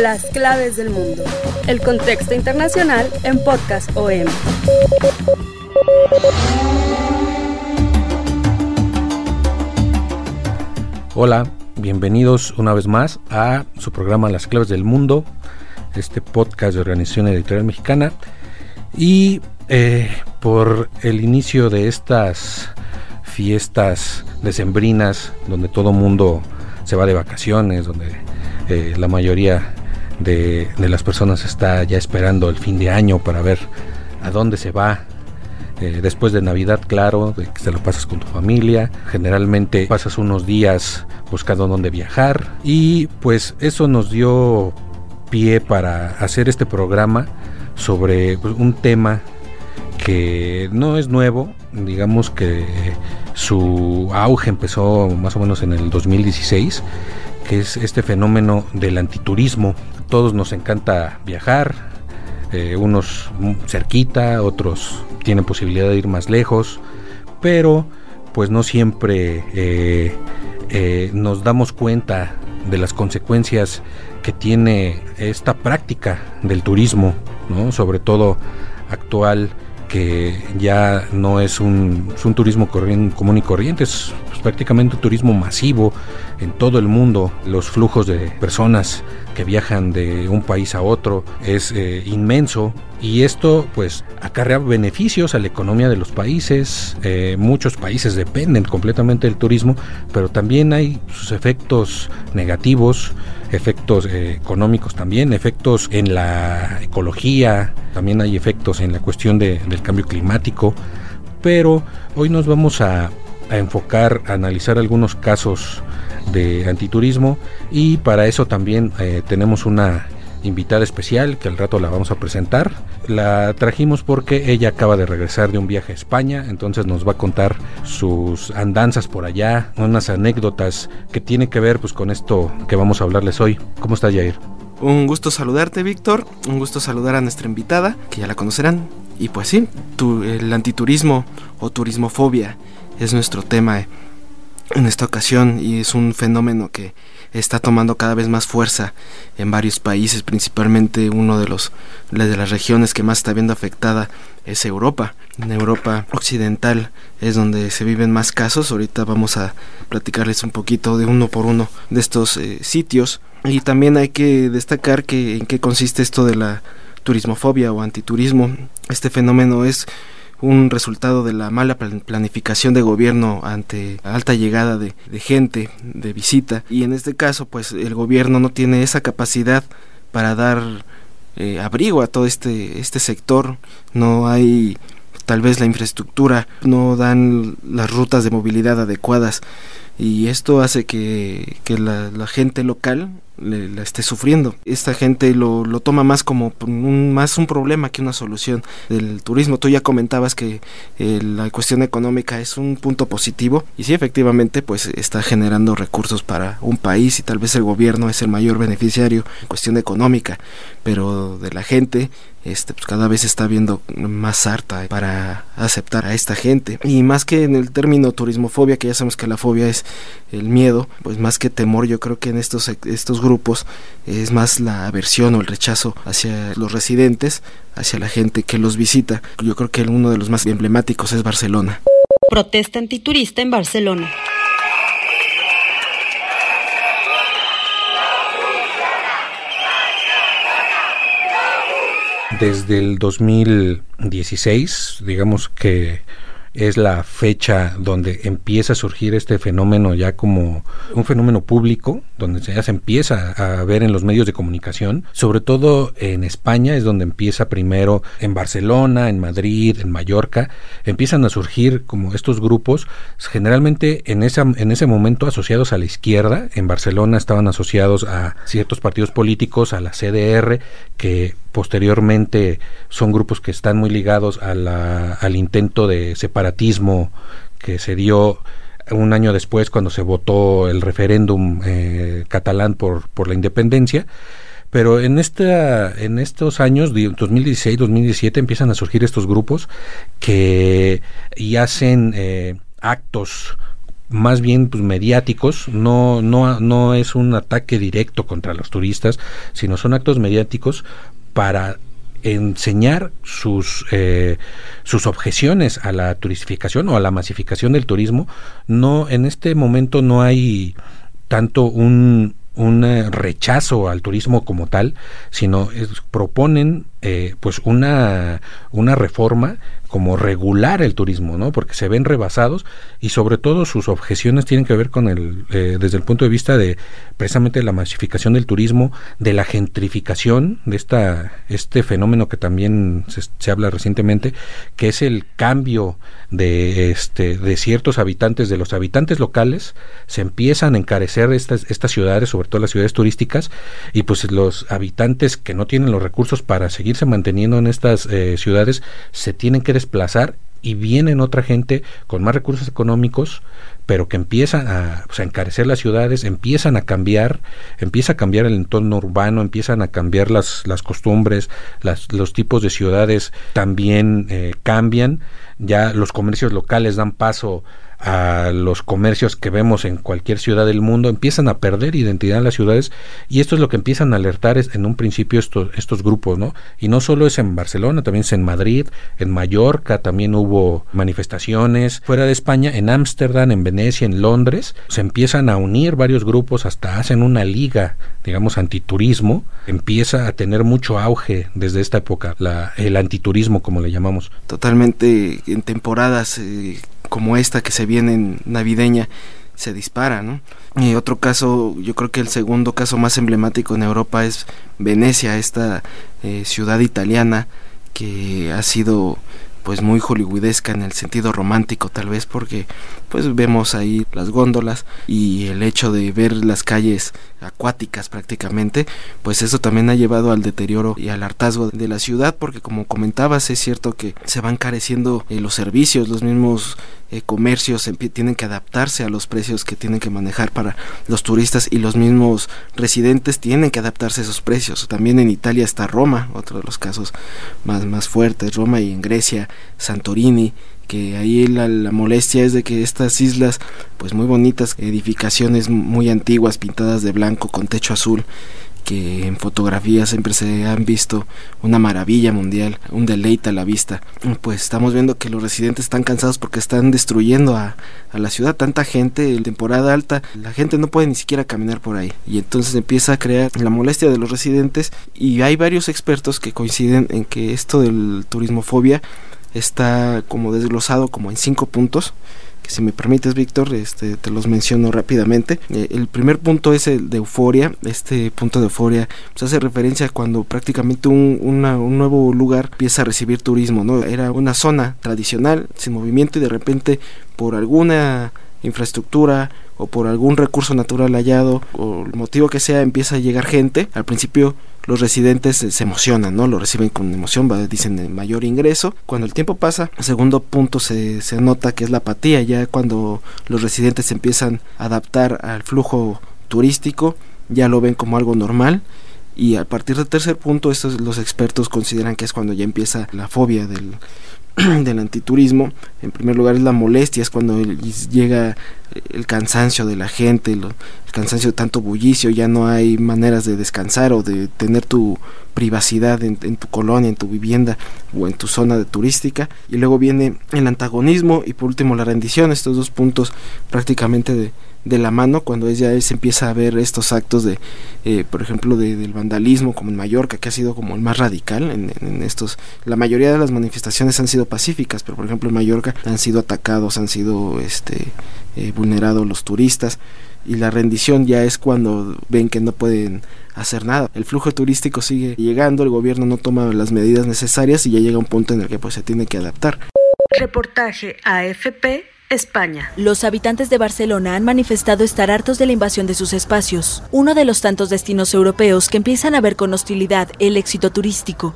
Las claves del mundo. El contexto internacional en Podcast OM. Hola, bienvenidos una vez más a su programa Las claves del mundo, este podcast de Organización Editorial Mexicana. Y eh, por el inicio de estas fiestas decembrinas, donde todo mundo se va de vacaciones, donde eh, la mayoría de, las personas está ya esperando el fin de año para ver a dónde se va. Eh, después de Navidad, claro, de que se lo pasas con tu familia. Generalmente pasas unos días buscando dónde viajar. Y pues eso nos dio pie para hacer este programa sobre pues, un tema que no es nuevo, digamos que su auge empezó más o menos en el 2016, que es este fenómeno del antiturismo. Todos nos encanta viajar, eh, unos cerquita, otros tienen posibilidad de ir más lejos, pero pues no siempre eh, eh, nos damos cuenta de las consecuencias que tiene esta práctica del turismo, ¿no? sobre todo actual que ya no es un, turismo común y corriente, es pues, prácticamente un turismo masivo en todo el mundo. Los flujos de personas que viajan de un país a otro es eh, inmenso y esto pues acarrea beneficios a la economía de los países. Eh, muchos países dependen completamente del turismo, pero también hay sus efectos negativos, efectos eh, económicos también, efectos en la ecología, también hay efectos en la cuestión del cambio climático. Pero hoy nos vamos a, a enfocar, a analizar algunos casos de antiturismo y para eso también eh, tenemos una invitada especial que al rato la vamos a presentar. La trajimos porque ella acaba de regresar de un viaje a España, entonces nos va a contar sus andanzas por allá, unas anécdotas que tiene que ver pues con esto que vamos a hablarles hoy. ¿Cómo está Jair? Un gusto saludarte, Víctor. Un gusto saludar a nuestra invitada, que ya la conocerán. Y pues sí, el antiturismo o turismofobia es nuestro tema en esta ocasión y es un fenómeno que está tomando cada vez más fuerza en varios países, principalmente uno de los de las regiones que más está viendo afectada es Europa. En Europa occidental es donde se viven más casos. Ahorita vamos a platicarles un poquito de uno por uno de estos eh, sitios y también hay que destacar que en qué consiste esto de la turismofobia o antiturismo. Este fenómeno es un resultado de la mala planificación de gobierno ante alta llegada de, gente, de visita. Y en este caso, pues el gobierno no tiene esa capacidad para dar eh, abrigo a todo este, este sector. No hay tal vez la infraestructura, no dan las rutas de movilidad adecuadas. Y esto hace que, la, la gente local la esté sufriendo. Esta gente lo, lo toma más como un, más un problema que una solución del turismo. Tú ya comentabas que eh, la cuestión económica es un punto positivo y sí, efectivamente, pues está generando recursos para un país y tal vez el gobierno es el mayor beneficiario en cuestión económica, pero de la gente este, pues cada vez está viendo más harta para aceptar a esta gente. Y más que en el término turismofobia, que ya sabemos que la fobia es el miedo, pues más que temor, yo creo que en estos, estos grupos es más la aversión o el rechazo hacia los residentes, hacia la gente que los visita. Yo creo que uno de los más emblemáticos es Barcelona. Protesta antiturista en Barcelona. desde el 2016, digamos que es la fecha donde empieza a surgir este fenómeno ya como un fenómeno público, donde ya se empieza a ver en los medios de comunicación, sobre todo en España es donde empieza primero en Barcelona, en Madrid, en Mallorca, empiezan a surgir como estos grupos, generalmente en, esa, en ese momento asociados a la izquierda, en Barcelona estaban asociados a ciertos partidos políticos, a la CDR, que posteriormente son grupos que están muy ligados a la, al intento de separatismo que se dio un año después cuando se votó el referéndum eh, catalán por, por la independencia. Pero en, esta, en estos años, 2016, 2017, empiezan a surgir estos grupos que y hacen eh, actos más bien pues, mediáticos, no, no, no es un ataque directo contra los turistas, sino son actos mediáticos para enseñar sus eh, sus objeciones a la turistificación o a la masificación del turismo no en este momento no hay tanto un, un eh, rechazo al turismo como tal, sino proponen eh, pues una, una reforma como regular el turismo, ¿no? Porque se ven rebasados y sobre todo sus objeciones tienen que ver con el, eh, desde el punto de vista de precisamente la masificación del turismo, de la gentrificación, de esta, este fenómeno que también se, se habla recientemente, que es el cambio de, este, de ciertos habitantes, de los habitantes locales, se empiezan a encarecer estas, estas ciudades, sobre todo las ciudades turísticas, y pues los habitantes que no tienen los recursos para seguirse manteniendo en estas eh, ciudades se tienen que desplazar y vienen otra gente con más recursos económicos, pero que empiezan a, encarecer las ciudades, empiezan a cambiar, empieza a cambiar el entorno urbano, empiezan a cambiar las, las costumbres, las, los tipos de ciudades también eh, cambian, ya los comercios locales dan paso a los comercios que vemos en cualquier ciudad del mundo, empiezan a perder identidad en las ciudades y esto es lo que empiezan a alertar en un principio estos, estos grupos, ¿no? Y no solo es en Barcelona, también es en Madrid, en Mallorca también hubo manifestaciones, fuera de España, en Ámsterdam, en Venecia, en Londres, se empiezan a unir varios grupos, hasta hacen una liga, digamos, antiturismo, empieza a tener mucho auge desde esta época, la, el antiturismo como le llamamos. Totalmente en temporadas eh, como esta que se viene en navideña se dispara, ¿no? Y otro caso, yo creo que el segundo caso más emblemático en Europa es Venecia, esta eh, ciudad italiana que ha sido pues muy hollywoodesca en el sentido romántico tal vez porque pues vemos ahí las góndolas y el hecho de ver las calles acuáticas prácticamente pues eso también ha llevado al deterioro y al hartazgo de la ciudad porque como comentabas es cierto que se van careciendo eh, los servicios los mismos eh, comercios tienen que adaptarse a los precios que tienen que manejar para los turistas y los mismos residentes tienen que adaptarse a esos precios. También en Italia está Roma otro de los casos más más fuertes Roma y en Grecia Santorini que ahí la, la, molestia es de que estas islas, pues muy bonitas, edificaciones muy antiguas pintadas de blanco con techo azul, que en fotografías siempre se han visto una maravilla mundial, un deleite a la vista. Pues estamos viendo que los residentes están cansados porque están destruyendo a, a la ciudad. Tanta gente, en temporada alta, la gente no puede ni siquiera caminar por ahí. Y entonces empieza a crear la molestia de los residentes y hay varios expertos que coinciden en que esto del turismofobia está como desglosado como en cinco puntos que si me permites Víctor este te los menciono rápidamente. Eh, el primer punto es el de euforia. Este punto de euforia pues hace referencia a cuando prácticamente un, un nuevo lugar empieza a recibir turismo no era una zona tradicional sin movimiento y de repente por alguna infraestructura o por algún recurso natural hallado o el motivo que sea empieza a llegar gente. Al principio los residentes se emocionan, ¿no? Lo reciben con emoción, dicen mayor ingreso. Cuando el tiempo pasa, el segundo punto se, se nota que es la apatía, ya cuando los residentes empiezan a adaptar al flujo turístico, ya lo ven como algo normal. Y a partir del tercer punto, estos, los expertos consideran que es cuando ya empieza la fobia del, del antiturismo, en primer lugar es la molestia, es cuando llega el cansancio de la gente, el cansancio de tanto bullicio, ya no hay maneras de descansar o de tener tu privacidad en, tu colonia, en tu vivienda o en tu zona de turística. Y luego viene el antagonismo y por último la rendición, estos dos puntos prácticamente de, de la mano cuando ya se empieza a ver estos actos de, eh, por ejemplo, de, del vandalismo, como en Mallorca, que ha sido como el más radical en, estos. La mayoría de las manifestaciones han sido pacíficas, pero por ejemplo en Mallorca han sido atacados, han sido este, eh, vulnerados los turistas y la rendición ya es cuando ven que no pueden hacer nada. El flujo turístico sigue llegando, el gobierno no toma las medidas necesarias y ya llega un punto en el que pues se tiene que adaptar. Reportaje AFP España. Los habitantes de Barcelona han manifestado estar hartos de la invasión de sus espacios, uno de los tantos destinos europeos que empiezan a ver con hostilidad el éxito turístico.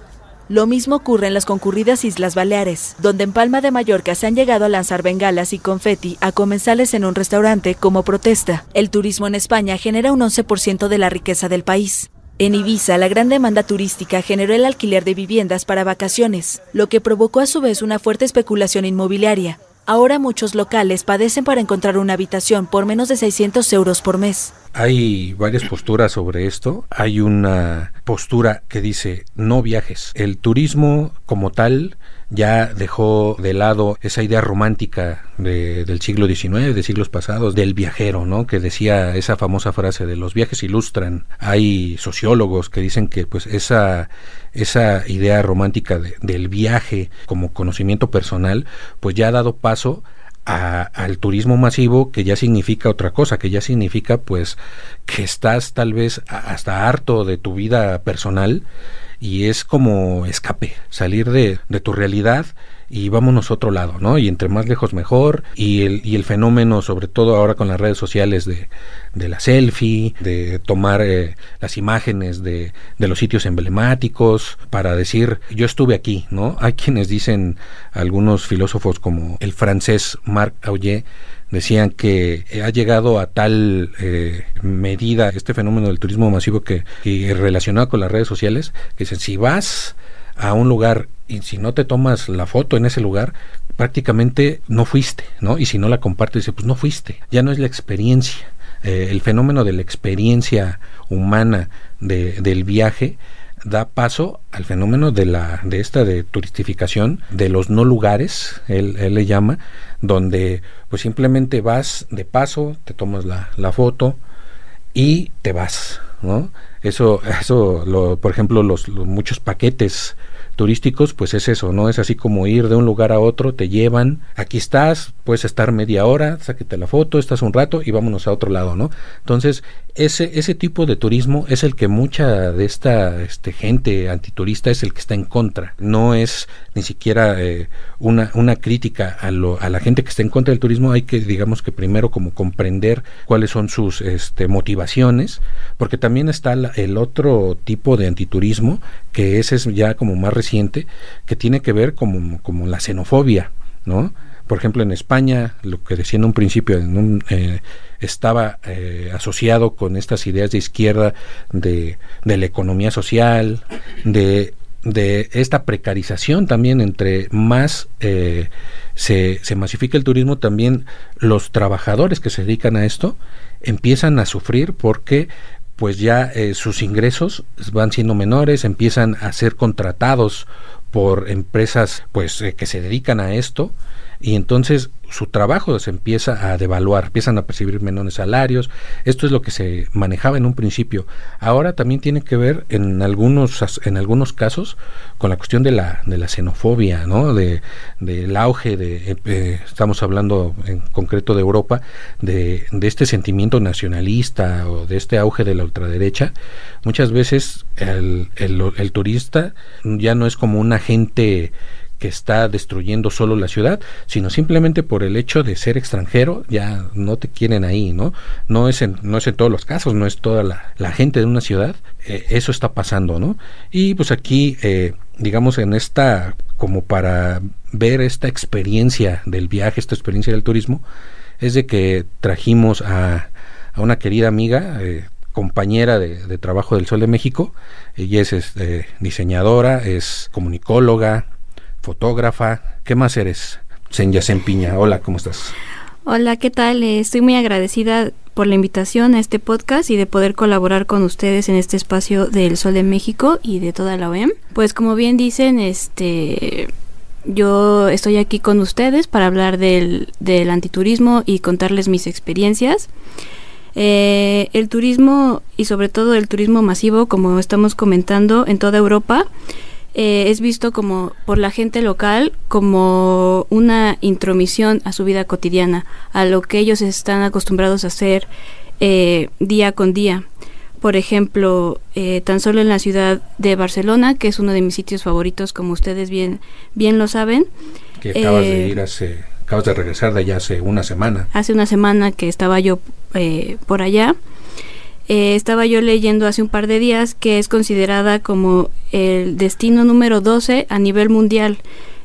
Lo mismo ocurre en las concurridas Islas Baleares, donde en Palma de Mallorca se han llegado a lanzar bengalas y confeti a comensales en un restaurante como protesta. El turismo en España genera un 11% de la riqueza del país. En Ibiza, la gran demanda turística generó el alquiler de viviendas para vacaciones, lo que provocó a su vez una fuerte especulación inmobiliaria, Ahora muchos locales padecen para encontrar una habitación por menos de 600 euros por mes. Hay varias posturas sobre esto. Hay una postura que dice no viajes. El turismo como tal ya dejó de lado esa idea romántica del siglo XIX, de siglos pasados, del viajero, ¿no? Que decía esa famosa frase de los viajes ilustran. Hay sociólogos que dicen que pues esa esa idea romántica del viaje como conocimiento personal, pues ya ha dado paso al turismo masivo que ya significa otra cosa, que ya significa pues que estás tal vez hasta harto de tu vida personal y es como escape, salir de, de tu realidad y vámonos a otro lado, ¿no? Y entre más lejos mejor, y el, y el fenómeno, sobre todo ahora con las redes sociales de, de la selfie, de tomar eh, las imágenes de, de los sitios emblemáticos para decir, yo estuve aquí, ¿no? Hay quienes dicen, algunos filósofos como el francés Marc Aullier, decían que ha llegado a tal eh, medida este fenómeno del turismo masivo que, que relacionado con las redes sociales, que dicen, si vas a un lugar y si no te tomas la foto en ese lugar, prácticamente no fuiste, ¿no? Y si no la compartes, pues no fuiste. Ya no es la experiencia. Eh, el fenómeno de la experiencia humana de, del viaje da paso al fenómeno de la de esta de turistificación de los no lugares él, él le llama donde pues simplemente vas de paso te tomas la, la foto y te vas no eso eso lo, por ejemplo los, los muchos paquetes turísticos, pues es eso, ¿no? Es así como ir de un lugar a otro, te llevan, aquí estás, puedes estar media hora, sáquete la foto, estás un rato y vámonos a otro lado, ¿no? Entonces, ese, ese tipo de turismo es el que mucha de esta este, gente antiturista es el que está en contra. No es ni siquiera eh, una, una crítica a, lo, a la gente que está en contra del turismo, hay que, digamos que primero como comprender cuáles son sus este, motivaciones, porque también está el otro tipo de antiturismo, que ese es ya como más reciente, que tiene que ver como, como la xenofobia, ¿no? Por ejemplo, en España, lo que decía en un principio, eh, estaba eh, asociado con estas ideas de izquierda de, de la economía social, de de esta precarización también entre más eh, se, se, masifica el turismo también los trabajadores que se dedican a esto empiezan a sufrir porque pues ya eh, sus ingresos van siendo menores empiezan a ser contratados por empresas pues eh, que se dedican a esto y entonces su trabajo se empieza a devaluar, empiezan a percibir menores salarios. Esto es lo que se manejaba en un principio. Ahora también tiene que ver en algunos en algunos casos con la cuestión de la de la xenofobia, ¿no? De del auge de eh, estamos hablando en concreto de Europa de, de este sentimiento nacionalista o de este auge de la ultraderecha. Muchas veces el, el, el turista ya no es como un agente que está destruyendo solo la ciudad, sino simplemente por el hecho de ser extranjero, ya no te quieren ahí, ¿no? No es en, no es en todos los casos, no es toda la, gente de una ciudad, eh, eso está pasando, ¿no? Y pues aquí, eh, digamos, en esta, como para ver esta experiencia del viaje, esta experiencia del turismo, es de que trajimos a, a una querida amiga, eh, compañera de, trabajo del Sol de México. Ella es, es diseñadora, es comunicóloga, fotógrafa. ¿Qué más eres? Senya Piña. Hola, ¿cómo estás? Hola, ¿qué tal? Eh, estoy muy agradecida por la invitación a este podcast y de poder colaborar con ustedes en este espacio del Sol de México y de toda la OEM. Pues como bien dicen, este yo estoy aquí con ustedes para hablar del, del antiturismo y contarles mis experiencias. Eh, el turismo y sobre todo el turismo masivo, como estamos comentando en toda Europa, eh, es visto como por la gente local como una intromisión a su vida cotidiana, a lo que ellos están acostumbrados a hacer eh, día con día. Por ejemplo, eh, tan solo en la ciudad de Barcelona, que es uno de mis sitios favoritos, como ustedes bien, bien lo saben. Que acabas de ir hace, acabas de regresar de allá hace una semana. Hace una semana que estaba yo por allá. Eh, estaba yo leyendo hace un par de días que es considerada como el destino número 12 a nivel mundial,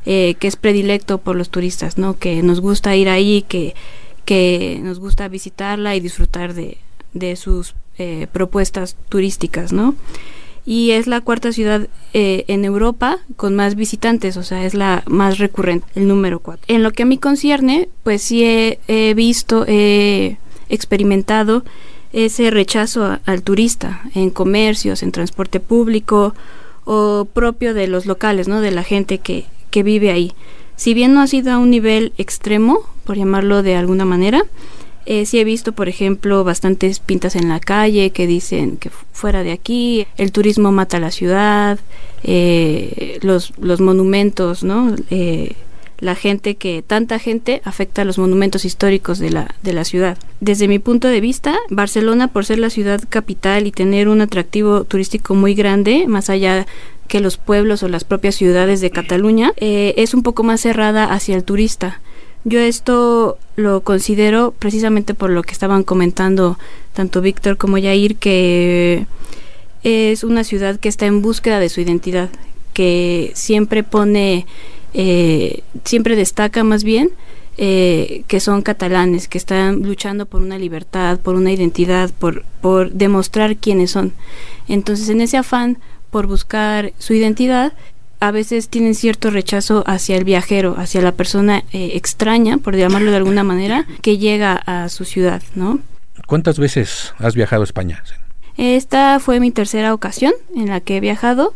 eh, que es predilecto por los turistas, ¿no? Que nos gusta ir ahí, que, que nos gusta visitarla y disfrutar de, de sus eh, propuestas turísticas, ¿no? Y es la cuarta ciudad en Europa con más visitantes, o sea, es la más recurrente, el número 4. En lo que a mí concierne, pues sí he, he visto, he experimentado ese rechazo al turista en comercios, en transporte público o propio de los locales, ¿no? De la gente que, que vive ahí. Si bien no ha sido a un nivel extremo, por llamarlo de alguna manera, eh, sí he visto, por ejemplo, bastantes pintas en la calle que dicen que fuera de aquí, el turismo mata la ciudad, eh, los, los monumentos, ¿no? Eh, la gente que tanta gente afecta a los monumentos históricos de la, de la ciudad. Desde mi punto de vista, Barcelona, por ser la ciudad capital y tener un atractivo turístico muy grande, más allá que los pueblos o las propias ciudades de Cataluña, eh, es un poco más cerrada hacia el turista. Yo esto lo considero precisamente por lo que estaban comentando tanto Víctor como Yair, que es una ciudad que está en búsqueda de su identidad, que siempre pone eh, siempre destaca más bien eh, que son catalanes, que están luchando por una libertad, por una identidad, por, por demostrar quiénes son. Entonces, en ese afán por buscar su identidad, a veces tienen cierto rechazo hacia el viajero, hacia la persona eh, extraña, por llamarlo de alguna manera, que llega a su ciudad, ¿no? ¿Cuántas veces has viajado a España? Esta fue mi tercera ocasión en la que he viajado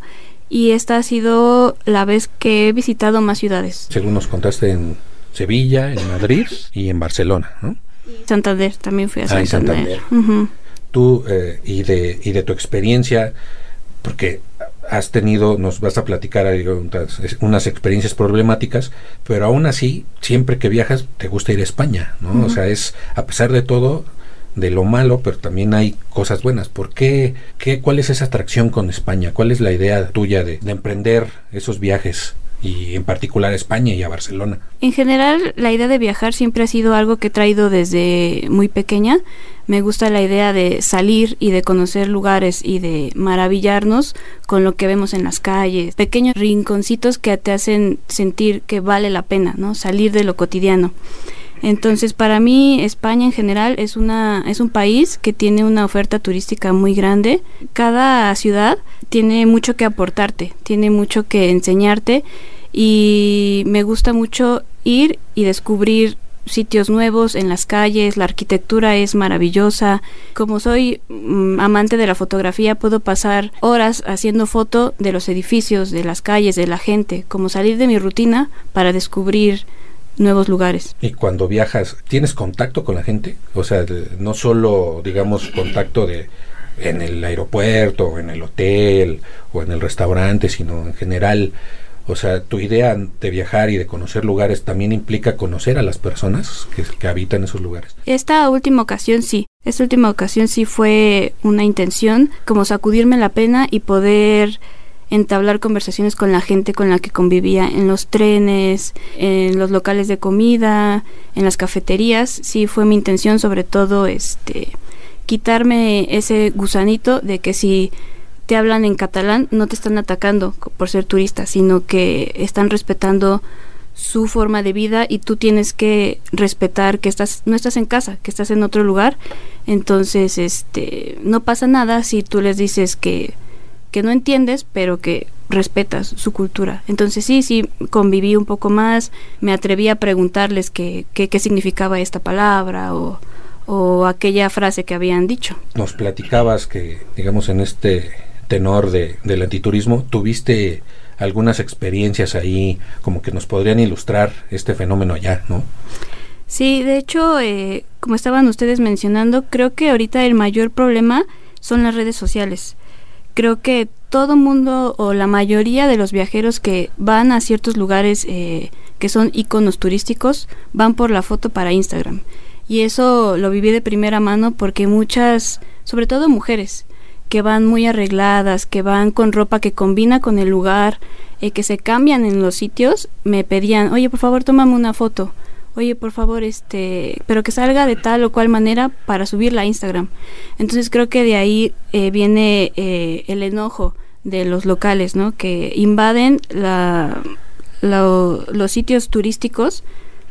y esta ha sido la vez que he visitado más ciudades. Según nos contaste en Sevilla, en Madrid y en Barcelona, ¿no? Santander, también fui a ah, Santander. Tú eh, y, de, y de tu experiencia, porque has tenido, nos vas a platicar unas, unas, experiencias problemáticas, pero aún así, siempre que viajas, te gusta ir a España, ¿no? O sea, es, a pesar de todo, de lo malo, pero también hay cosas buenas. ¿Por qué, qué cuál es esa atracción con España? ¿Cuál es la idea tuya de, de emprender esos viajes? y en particular a España y a Barcelona. En general, la idea de viajar siempre ha sido algo que he traído desde muy pequeña. Me gusta la idea de salir y de conocer lugares y de maravillarnos con lo que vemos en las calles, pequeños rinconcitos que te hacen sentir que vale la pena, ¿no? Salir de lo cotidiano. Entonces, para mí España en general es una es un país que tiene una oferta turística muy grande. Cada ciudad tiene mucho que aportarte, tiene mucho que enseñarte y me gusta mucho ir y descubrir sitios nuevos en las calles, la arquitectura es maravillosa. Como soy mm, amante de la fotografía, puedo pasar horas haciendo foto de los edificios, de las calles, de la gente, como salir de mi rutina para descubrir nuevos lugares. Y cuando viajas, ¿tienes contacto con la gente? O sea, no solo, digamos, contacto de en el aeropuerto, o en el hotel, o en el restaurante, sino en general. O sea, tu idea de viajar y de conocer lugares también implica conocer a las personas que, que habitan esos lugares. Esta última ocasión sí. Esta última ocasión sí fue una intención, como sacudirme la pena y poder entablar conversaciones con la gente con la que convivía en los trenes, en los locales de comida, en las cafeterías. Sí fue mi intención sobre todo este quitarme ese gusanito de que si te hablan en catalán no te están atacando por ser turista, sino que están respetando su forma de vida y tú tienes que respetar que estás no estás en casa, que estás en otro lugar. Entonces, este no pasa nada si tú les dices que que no entiendes, pero que respetas su cultura. Entonces sí, sí, conviví un poco más, me atreví a preguntarles qué, qué, qué significaba esta palabra o, o aquella frase que habían dicho. Nos platicabas que, digamos, en este tenor de, del antiturismo, tuviste algunas experiencias ahí como que nos podrían ilustrar este fenómeno allá, ¿no? Sí, de hecho, eh, como estaban ustedes mencionando, creo que ahorita el mayor problema son las redes sociales. Creo que todo mundo o la mayoría de los viajeros que van a ciertos lugares eh, que son iconos turísticos van por la foto para Instagram. Y eso lo viví de primera mano porque muchas, sobre todo mujeres, que van muy arregladas, que van con ropa que combina con el lugar, eh, que se cambian en los sitios, me pedían, oye, por favor, tómame una foto oye, por favor, este, pero que salga de tal o cual manera para subirla a Instagram. Entonces creo que de ahí eh, viene eh, el enojo de los locales, ¿no? Que invaden la, los sitios turísticos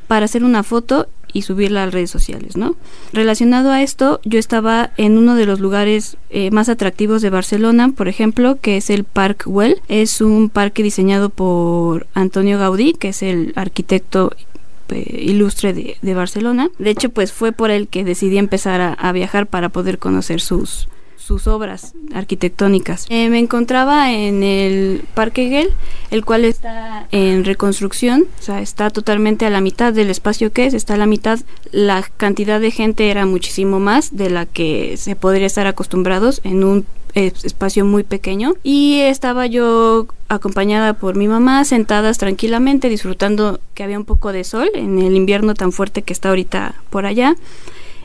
para hacer una foto y subirla a redes sociales, ¿no? Relacionado a esto, yo estaba en uno de los lugares eh, más atractivos de Barcelona, por ejemplo, que es el Park Well. Es un parque diseñado por Antonio Gaudí, que es el arquitecto ilustre de, Barcelona. De hecho, pues fue por él que decidí empezar a, viajar para poder conocer sus, sus obras arquitectónicas. Eh, me encontraba en el Parque Gel, el cual está en reconstrucción, o sea, está totalmente a la mitad del espacio que es, está a la mitad. La cantidad de gente era muchísimo más de la que se podría estar acostumbrados en un espacio muy pequeño y estaba yo acompañada por mi mamá sentadas tranquilamente disfrutando que había un poco de sol en el invierno tan fuerte que está ahorita por allá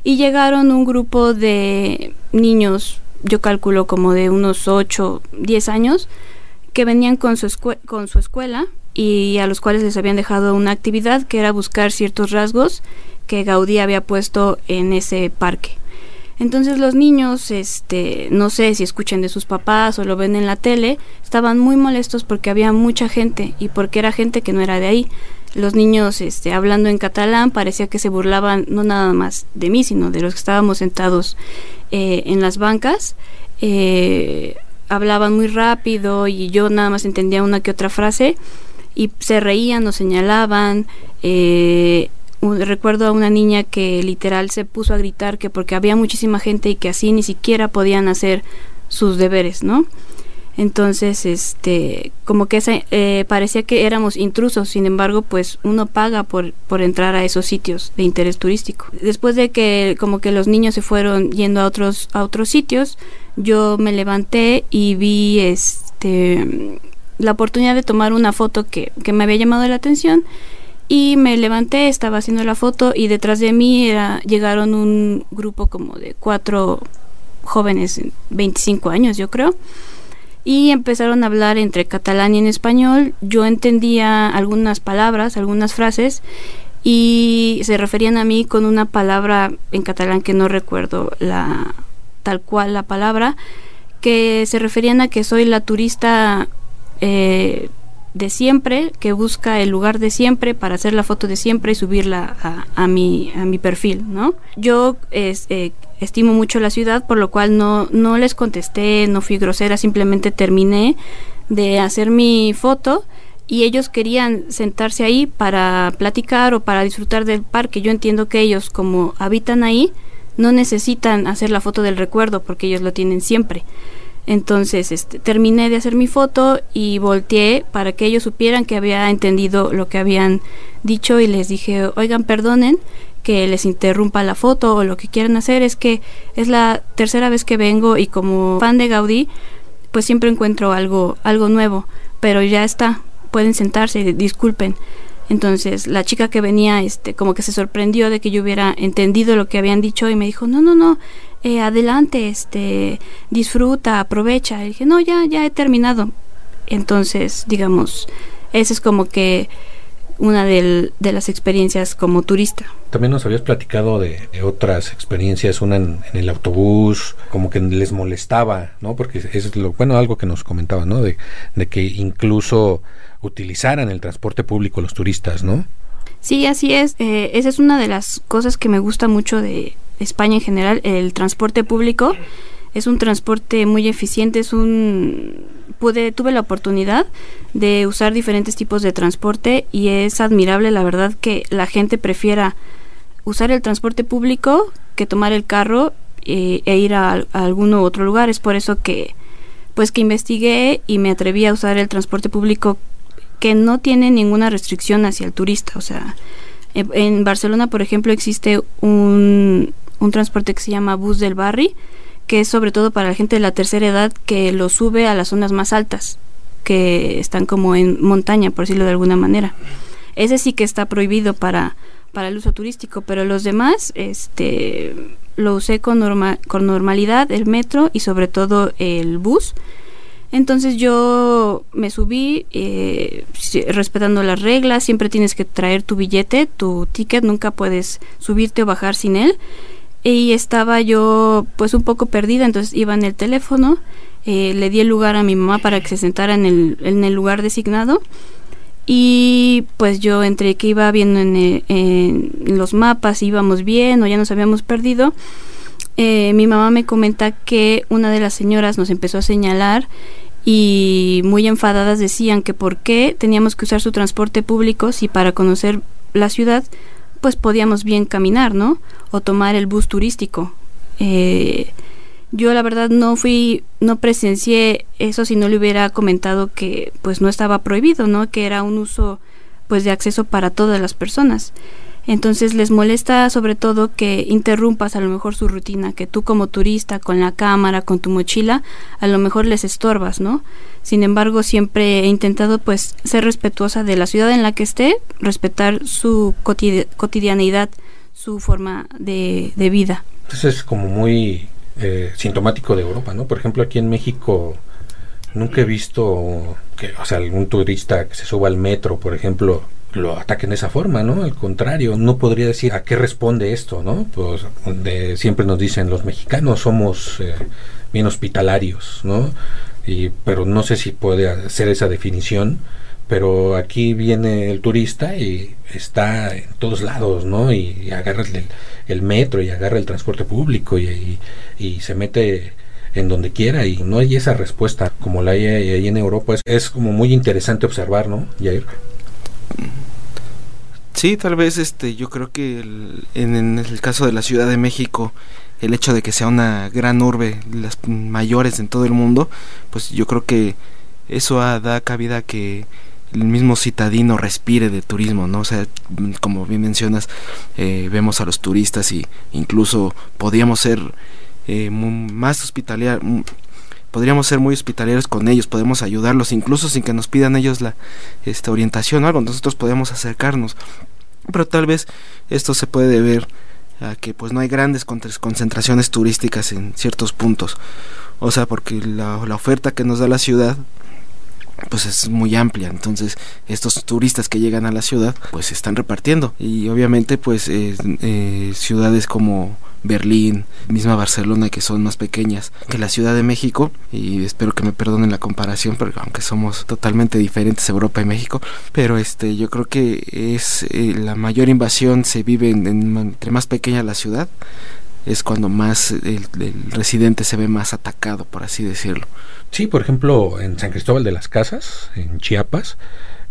y llegaron un grupo de niños yo calculo como de unos 8, 10 años que venían con su, con su escuela y a los cuales les habían dejado una actividad que era buscar ciertos rasgos que Gaudí había puesto en ese parque. Entonces los niños, este, no sé si escuchan de sus papás o lo ven en la tele, estaban muy molestos porque había mucha gente y porque era gente que no era de ahí. Los niños, este, hablando en catalán, parecía que se burlaban no nada más de mí, sino de los que estábamos sentados eh, en las bancas. Eh, hablaban muy rápido y yo nada más entendía una que otra frase y se reían o señalaban. Eh, recuerdo a una niña que literal se puso a gritar que porque había muchísima gente y que así ni siquiera podían hacer sus deberes, ¿no? Entonces, este, como que eh, parecía que éramos intrusos, sin embargo, pues uno paga por, por entrar a esos sitios de interés turístico. Después de que como que los niños se fueron yendo a otros, a otros sitios, yo me levanté y vi este la oportunidad de tomar una foto que, que me había llamado la atención y me levanté, estaba haciendo la foto y detrás de mí era, llegaron un grupo como de cuatro jóvenes, 25 años yo creo, y empezaron a hablar entre catalán y en español. Yo entendía algunas palabras, algunas frases y se referían a mí con una palabra en catalán que no recuerdo la tal cual la palabra, que se referían a que soy la turista eh, de siempre, que busca el lugar de siempre para hacer la foto de siempre y subirla a, mi, a mi perfil, ¿no? Yo eh, estimo mucho la ciudad, por lo cual no, no les contesté, no fui grosera, simplemente terminé de hacer mi foto y ellos querían sentarse ahí para platicar o para disfrutar del parque. Yo entiendo que ellos, como habitan ahí, no necesitan hacer la foto del recuerdo porque ellos lo tienen siempre. Entonces este, terminé de hacer mi foto y volteé para que ellos supieran que había entendido lo que habían dicho y les dije, oigan, perdonen que les interrumpa la foto o lo que quieran hacer es que es la tercera vez que vengo y como fan de Gaudí pues siempre encuentro algo algo nuevo pero ya está pueden sentarse disculpen entonces la chica que venía este como que se sorprendió de que yo hubiera entendido lo que habían dicho y me dijo no no no eh, adelante, este, disfruta, aprovecha. Y dije, no, ya, ya he terminado. Entonces, digamos, esa es como que una de las experiencias como turista. También nos habías platicado de, otras experiencias, una en, el autobús, como que les molestaba, ¿no? Porque es lo bueno algo que nos comentaba, ¿no? De, de que incluso utilizaran el transporte público los turistas, ¿no? Sí, así es. Eh, esa es una de las cosas que me gusta mucho de, España en general, el transporte público es un transporte muy eficiente, es un pude tuve la oportunidad de usar diferentes tipos de transporte y es admirable la verdad que la gente prefiera usar el transporte público que tomar el carro eh, e ir a, algún otro lugar, es por eso que pues que investigué y me atreví a usar el transporte público que no tiene ninguna restricción hacia el turista. O sea, en Barcelona, por ejemplo, existe un, un transporte que se llama Bus del Barri, que es sobre todo para la gente de la tercera edad que lo sube a las zonas más altas, que están como en montaña, por decirlo de alguna manera. Ese sí que está prohibido para, para el uso turístico, pero los demás este, lo usé con, con normalidad, el metro y sobre todo el bus. Entonces yo me subí eh, respetando las reglas, siempre tienes que traer tu billete, tu ticket, nunca puedes subirte o bajar sin él. Y estaba yo pues un poco perdida, entonces iba en el teléfono, eh, le di el lugar a mi mamá para que se sentara en el, lugar designado. Y pues yo entre que iba viendo en, eh, en los mapas íbamos bien o ya nos habíamos perdido, eh, mi mamá me comenta que una de las señoras nos empezó a señalar y muy enfadadas decían que por qué teníamos que usar su transporte público si para conocer la ciudad pues podíamos bien caminar, ¿no? O tomar el bus turístico. Eh, yo la verdad no fui, no presencié eso si no le hubiera comentado que pues no estaba prohibido, ¿no? Que era un uso pues de acceso para todas las personas. Entonces les molesta sobre todo que interrumpas a lo mejor su rutina, que tú como turista con la cámara, con tu mochila, a lo mejor les estorbas, ¿no? Sin embargo, siempre he intentado pues ser respetuosa de la ciudad en la que esté, respetar su cotidianidad, su forma de, vida. Entonces es como muy eh, sintomático de Europa, ¿no? Por ejemplo, aquí en México nunca he visto que, o sea, algún turista que se suba al metro, por ejemplo, lo ataquen de esa forma, ¿no? Al contrario, no podría decir a qué responde esto, ¿no? Pues siempre nos dicen los mexicanos somos eh, bien hospitalarios, ¿no? y, pero no sé si puede hacer esa definición, pero aquí viene el turista y está en todos lados, ¿no? Y, agarra el, metro y agarra el transporte público y, se mete en donde quiera y no hay esa respuesta como la hay ahí en Europa. Es, es como muy interesante observar, ¿no, Jair? Sí, tal vez este, yo creo que en, en el caso de la Ciudad de México el hecho de que sea una gran urbe, las mayores en todo el mundo, pues yo creo que eso da cabida a que el mismo citadino respire de turismo, ¿no? O sea, como bien mencionas, eh, vemos a los turistas y incluso podríamos ser eh, más hospitaliar, podríamos ser muy hospitalarios con ellos, podemos ayudarlos, incluso sin que nos pidan ellos la esta orientación o algo, nosotros podemos acercarnos. Pero tal vez esto se puede ver a que pues no hay grandes concentraciones turísticas en ciertos puntos. O sea, porque la, oferta que nos da la ciudad pues es muy amplia. Entonces estos turistas que llegan a la ciudad pues se están repartiendo. Y obviamente pues eh, ciudades como Berlín, misma Barcelona, que son más pequeñas que la Ciudad de México, y espero que me perdonen la comparación, porque aunque somos totalmente diferentes Europa y México, pero este yo creo que es eh, la mayor invasión se vive en, entre más pequeña la ciudad, es cuando más el, residente se ve más atacado, por así decirlo. Sí, por ejemplo, en San Cristóbal de las Casas, en Chiapas,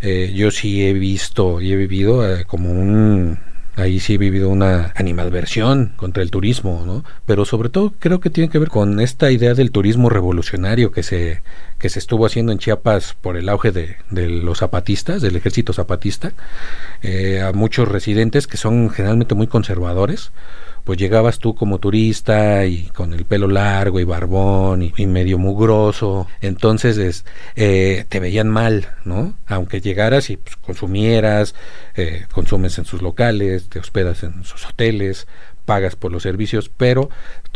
eh, yo sí he visto y he vivido eh, como un Ahí sí he vivido una animadversión contra el turismo, ¿no? Pero sobre todo creo que tiene que ver con esta idea del turismo revolucionario que se, que se estuvo haciendo en Chiapas por el auge de, los zapatistas, del ejército zapatista, eh, a muchos residentes que son generalmente muy conservadores, pues llegabas tú como turista y con el pelo largo y barbón y, medio mugroso, entonces eh, te veían mal, ¿no? Aunque llegaras y pues, consumieras, eh, consumes en sus locales, te hospedas en sus hoteles, pagas por los servicios, pero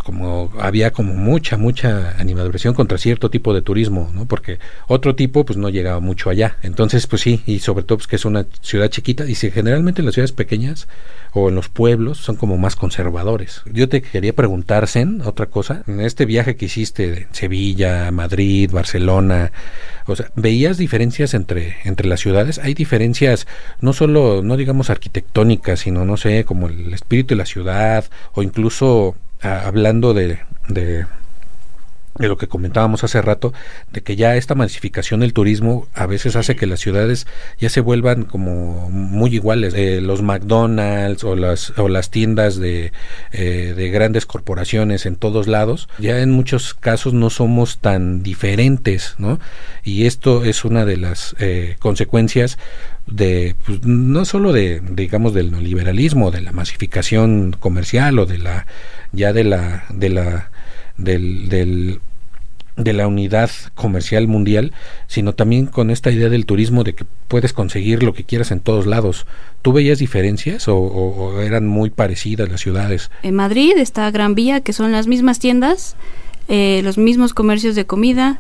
como había como mucha, mucha animadversión contra cierto tipo de turismo, ¿no? Porque otro tipo pues no llegaba mucho allá. Entonces, pues sí, y sobre todo pues que es una ciudad chiquita y si generalmente en las ciudades pequeñas o en los pueblos son como más conservadores. Yo te quería preguntar, Sen, otra cosa, en este viaje que hiciste de Sevilla, Madrid, Barcelona, o sea, ¿veías diferencias entre, entre las ciudades? Hay diferencias no solo, no digamos arquitectónicas, sino, no sé, como el espíritu de la ciudad o incluso hablando de, de de lo que comentábamos hace rato, de que ya esta masificación del turismo a veces hace que las ciudades ya se vuelvan como muy iguales. Eh, los McDonald's o las, o las tiendas de, eh, de grandes corporaciones en todos lados, ya en muchos casos no somos tan diferentes, ¿no? Y esto es una de las eh, consecuencias de pues, no solo de digamos del neoliberalismo de la masificación comercial o de la ya de la de la del, del de la unidad comercial mundial, sino también con esta idea del turismo de que puedes conseguir lo que quieras en todos lados. ¿Tú veías diferencias o, eran muy parecidas las ciudades? En Madrid está Gran Vía, que son las mismas tiendas, eh, los mismos comercios de comida.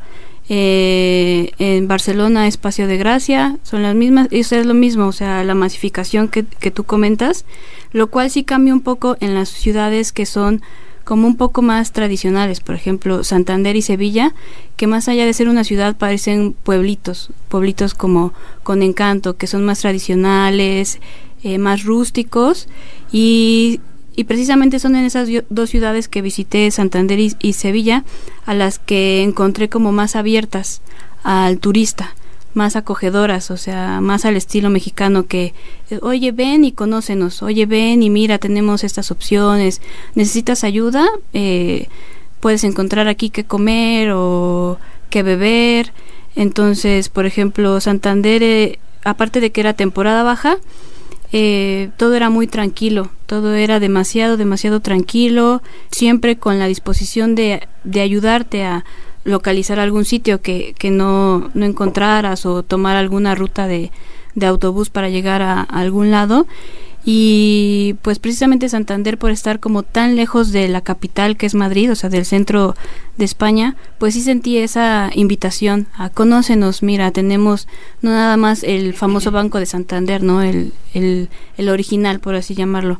Eh, en Barcelona, Espacio de Gracia, son las mismas, eso es lo mismo, o sea, la masificación que, que tú comentas, lo cual sí cambia un poco en las ciudades que son como un poco más tradicionales, por ejemplo, Santander y Sevilla, que más allá de ser una ciudad parecen pueblitos, pueblitos como con encanto, que son más tradicionales, eh, más rústicos y, y, precisamente son en esas dos ciudades que visité, Santander y Sevilla, a las que encontré como más abiertas al turista más acogedoras, o sea, más al estilo mexicano que, oye, ven y conócenos, oye, ven y mira, tenemos estas opciones, necesitas ayuda, eh, puedes encontrar aquí qué comer o qué beber. Entonces, por ejemplo, Santander, eh, aparte de que era temporada baja, eh, todo era muy tranquilo, todo era demasiado, demasiado tranquilo, siempre con la disposición de, de ayudarte a, localizar algún sitio que, que no, no encontraras o tomar alguna ruta de, de autobús para llegar a, algún lado y pues precisamente Santander por estar como tan lejos de la capital que es Madrid, o sea, del centro de España, pues sí sentí esa invitación a conócenos, mira, tenemos no nada más el famoso Banco de Santander, ¿no? El, el, el original, por así llamarlo.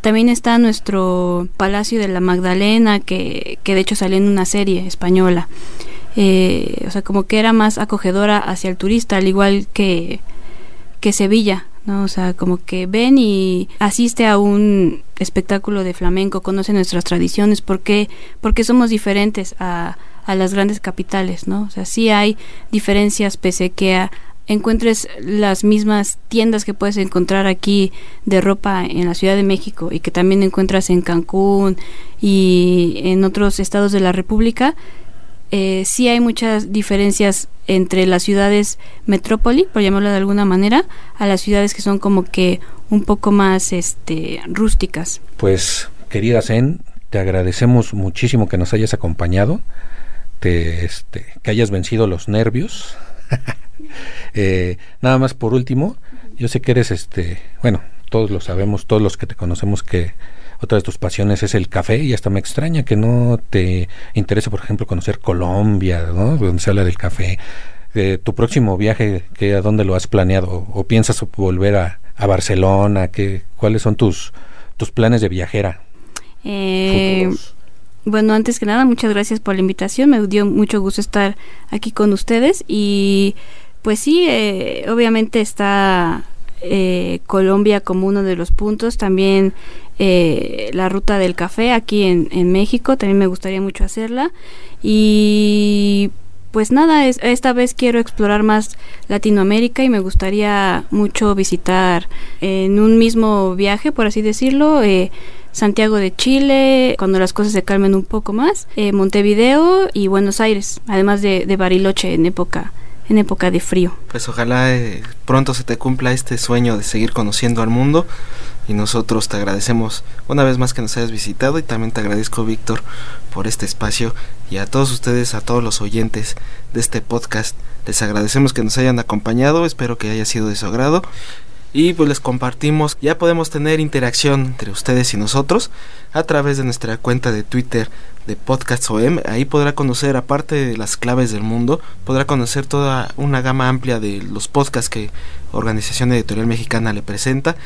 También está nuestro Palacio de la Magdalena, que, que de hecho salió en una serie española. Eh, o sea, como que era más acogedora hacia el turista, al igual que, que Sevilla, ¿no? O sea, como que ven y asiste a un espectáculo de flamenco, conoce nuestras tradiciones, porque porque somos diferentes a, a las grandes capitales, ¿no? O sea, sí hay diferencias pese que a, encuentres las mismas tiendas que puedes encontrar aquí de ropa en la Ciudad de México y que también encuentras en Cancún y en otros estados de la República, eh, sí hay muchas diferencias entre las ciudades metrópoli, por llamarlo de alguna manera, a las ciudades que son como que un poco más este, rústicas. Pues, querida Zen, te agradecemos muchísimo que nos hayas acompañado, te, este, que hayas vencido los nervios. eh, nada más por último, yo sé que eres, este, bueno, todos lo sabemos, todos los que te conocemos que otra de tus pasiones es el café y hasta me extraña que no te interese, por ejemplo, conocer Colombia, ¿no? Donde se habla del café. Eh, tu próximo viaje, ¿qué, ¿a dónde lo has planeado? ¿O piensas volver a, a Barcelona? ¿Qué, ¿Cuáles son tus, tus planes de viajera? Eh, bueno, antes que nada, muchas gracias por la invitación. Me dio mucho gusto estar aquí con ustedes y pues sí, eh, obviamente está eh, Colombia como uno de los puntos. También eh, la ruta del café aquí en, México, también me gustaría mucho hacerla. Y pues nada, es, esta vez quiero explorar más Latinoamérica y me gustaría mucho visitar en un mismo viaje, por así decirlo. Eh, Santiago de Chile, cuando las cosas se calmen un poco más, eh, Montevideo y Buenos Aires, además de, de Bariloche en época en época de frío. Pues ojalá eh, pronto se te cumpla este sueño de seguir conociendo al mundo. Y nosotros te agradecemos una vez más que nos hayas visitado. Y también te agradezco Víctor por este espacio. Y a todos ustedes, a todos los oyentes de este podcast, les agradecemos que nos hayan acompañado, espero que haya sido de su agrado y pues les compartimos, ya podemos tener interacción entre ustedes y nosotros a través de nuestra cuenta de Twitter de Podcast OM, ahí podrá conocer aparte de las claves del mundo, podrá conocer toda una gama amplia de los podcasts que Organización Editorial Mexicana le presenta.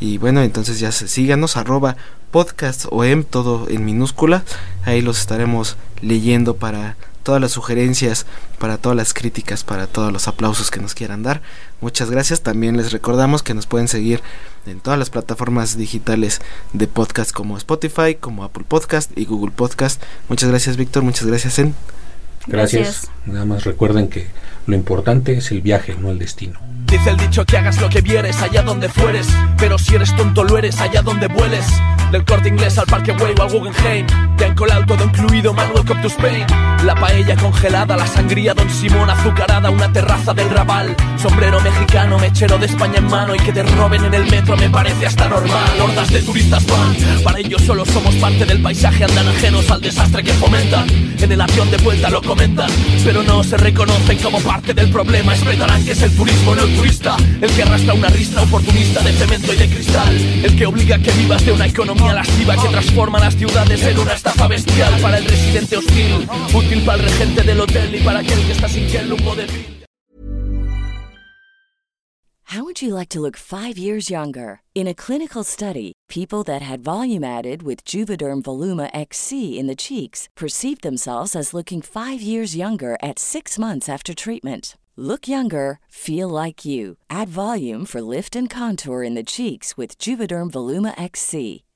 Y bueno, entonces ya se síganos arroba podcast OM todo en minúscula, ahí los estaremos leyendo para todas las sugerencias, para todas las críticas, para todos los aplausos que nos quieran dar. Muchas gracias. También les recordamos que nos pueden seguir en todas las plataformas digitales de podcast como Spotify, como Apple Podcast y Google Podcast. Muchas gracias Víctor, muchas gracias En. Gracias. Nada más recuerden que lo importante es el viaje, no el destino. Dice el dicho que hagas lo que vieres allá donde fueres, pero si eres tonto lo eres allá donde vueles. Del corte inglés al parque Way o al Guggenheim, te han colado todo incluido, man, welcome to Spain. La paella congelada, la sangría, Don Simón azucarada, una terraza del Raval, sombrero mexicano, mechero de España en mano y que te roben en el metro me parece hasta normal. Hordas de turistas van, para ellos solo somos parte del paisaje, andan ajenos al desastre que fomentan. En el avión de vuelta lo comentan, pero no se reconocen como parte del problema. Esperarán que es el turismo, no el turista, el que arrastra una ristra oportunista de cemento y de cristal, el que obliga a que vivas de una economía lasciva que transforma las ciudades en una estafa bestial para el residente hostil, útil para el regente del hotel y para aquel que está sin el de How would you like to look five years younger? In a clinical study, people that had volume added with Juvederm Voluma XC in the cheeks perceived themselves as looking five years younger at six months after treatment. Look younger, feel like you. Add volume for lift and contour in the cheeks with Juvederm Voluma XC.